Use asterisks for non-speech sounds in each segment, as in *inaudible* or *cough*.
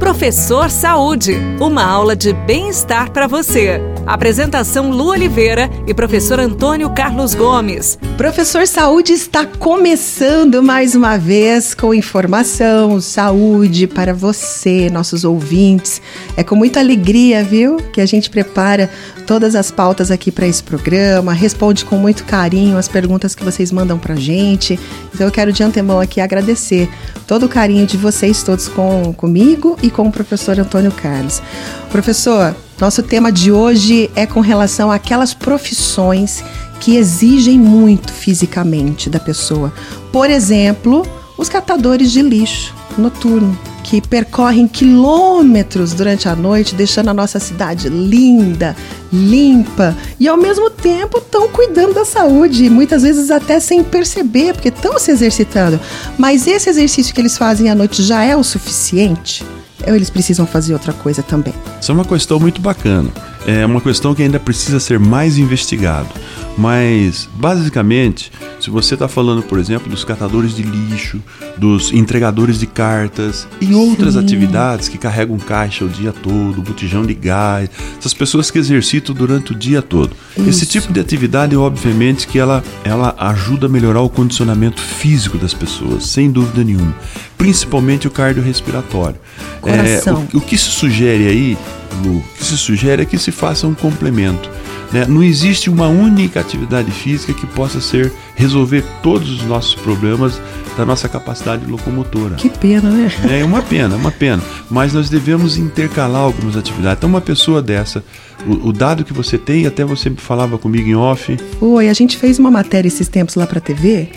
Professor Saúde, uma aula de bem-estar para você. Apresentação Lu Oliveira e professor Antônio Carlos Gomes. Professor Saúde está começando mais uma vez com informação, saúde para você, nossos ouvintes. É com muita alegria, viu, que a gente prepara todas as pautas aqui para esse programa, responde com muito carinho as perguntas que vocês mandam para gente. Então eu quero de antemão aqui agradecer todo o carinho de vocês todos com comigo e com o professor Antônio Carlos. Professor, nosso tema de hoje é com relação àquelas profissões que exigem muito fisicamente da pessoa. Por exemplo, os catadores de lixo noturno, que percorrem quilômetros durante a noite, deixando a nossa cidade linda, limpa e ao mesmo tempo estão cuidando da saúde, muitas vezes até sem perceber, porque estão se exercitando. Mas esse exercício que eles fazem à noite já é o suficiente? Ou eles precisam fazer outra coisa também? Isso é uma questão muito bacana. É uma questão que ainda precisa ser mais investigado. Mas, basicamente, se você está falando, por exemplo, dos catadores de lixo, dos entregadores de cartas e outras Sim. atividades que carregam caixa o dia todo, botijão de gás, essas pessoas que exercitam durante o dia todo. Isso. Esse tipo de atividade, obviamente, que ela, ela ajuda a melhorar o condicionamento físico das pessoas, sem dúvida nenhuma. Principalmente o cardiorrespiratório. É, o, o que se sugere aí, Lu, o que se sugere é que se faça um complemento né? Não existe uma única atividade física que possa ser resolver todos os nossos problemas da nossa capacidade locomotora. Que pena, né? É uma pena, uma pena. Mas nós devemos intercalar algumas atividades. Então, uma pessoa dessa, o, o dado que você tem, até você falava comigo em off. Foi, a gente fez uma matéria esses tempos lá para a TV.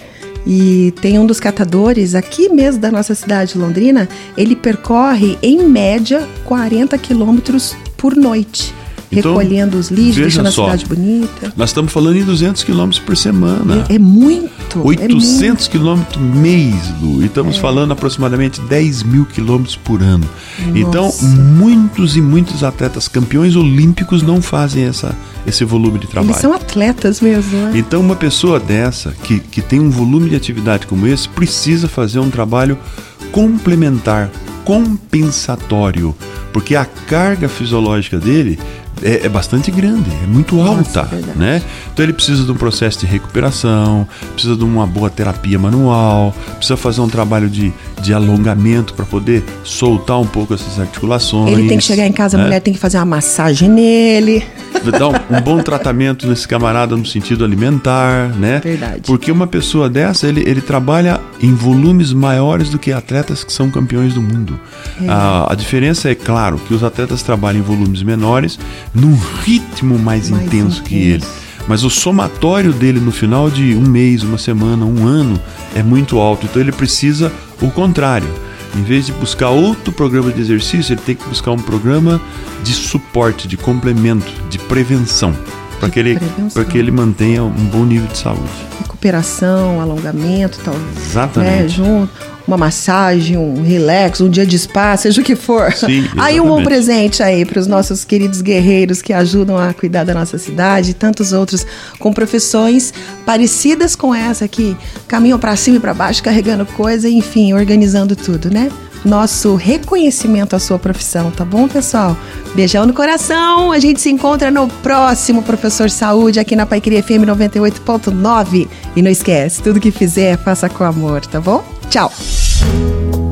E tem um dos catadores aqui mesmo da nossa cidade, Londrina, ele percorre em média 40 quilômetros por noite. Então, recolhendo os lixos, deixando só, a cidade bonita. Nós estamos falando em 200 quilômetros por semana. É, é muito. 800 é quilômetros mês, Lu. E estamos é. falando aproximadamente 10 mil quilômetros por ano. Então, Nossa. Então, muitos e muitos atletas campeões olímpicos não fazem essa, esse volume de trabalho. Eles são atletas mesmo, né? Então, uma pessoa dessa, que, que tem um volume de atividade como esse, precisa fazer um trabalho complementar, compensatório, porque a carga fisiológica dele é, é, bastante grande, é muito alta, Nossa, né? Então ele precisa de um processo de recuperação, precisa de uma boa terapia manual, precisa fazer um trabalho de, de alongamento para poder soltar um pouco essas articulações. Ele tem que chegar em casa, né? a mulher tem que fazer uma massagem nele. *laughs* Dar um, um bom tratamento nesse camarada no sentido alimentar, né? Verdade. Porque uma pessoa dessa, ele, ele trabalha em volumes maiores do que atletas que são campeões do mundo. É. A, a diferença é, claro, que os atletas trabalham em volumes menores, num ritmo mais, mais intenso, intenso que ele. Mas o somatório dele no final de um mês, uma semana, um ano é muito alto. Então ele precisa o contrário. Em vez de buscar outro programa de exercício, ele tem que buscar um programa de suporte, de complemento, de prevenção, para que, ele, que ele mantenha um bom nível de saúde. Recuperação, alongamento, tal. Exatamente. Né, junto uma massagem, um relax, um dia de spa, seja o que for. Sim, aí um bom presente aí para os nossos queridos guerreiros que ajudam a cuidar da nossa cidade e tantos outros com profissões parecidas com essa que caminham para cima e para baixo carregando coisa, enfim, organizando tudo, né? Nosso reconhecimento à sua profissão, tá bom, pessoal? Beijão no coração. A gente se encontra no próximo Professor Saúde aqui na Paiqueria FM 98.9. E não esquece, tudo que fizer, faça com amor, tá bom? Tchau.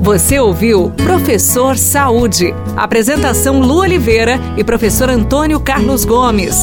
Você ouviu Professor Saúde. Apresentação Lu Oliveira e professor Antônio Carlos Gomes.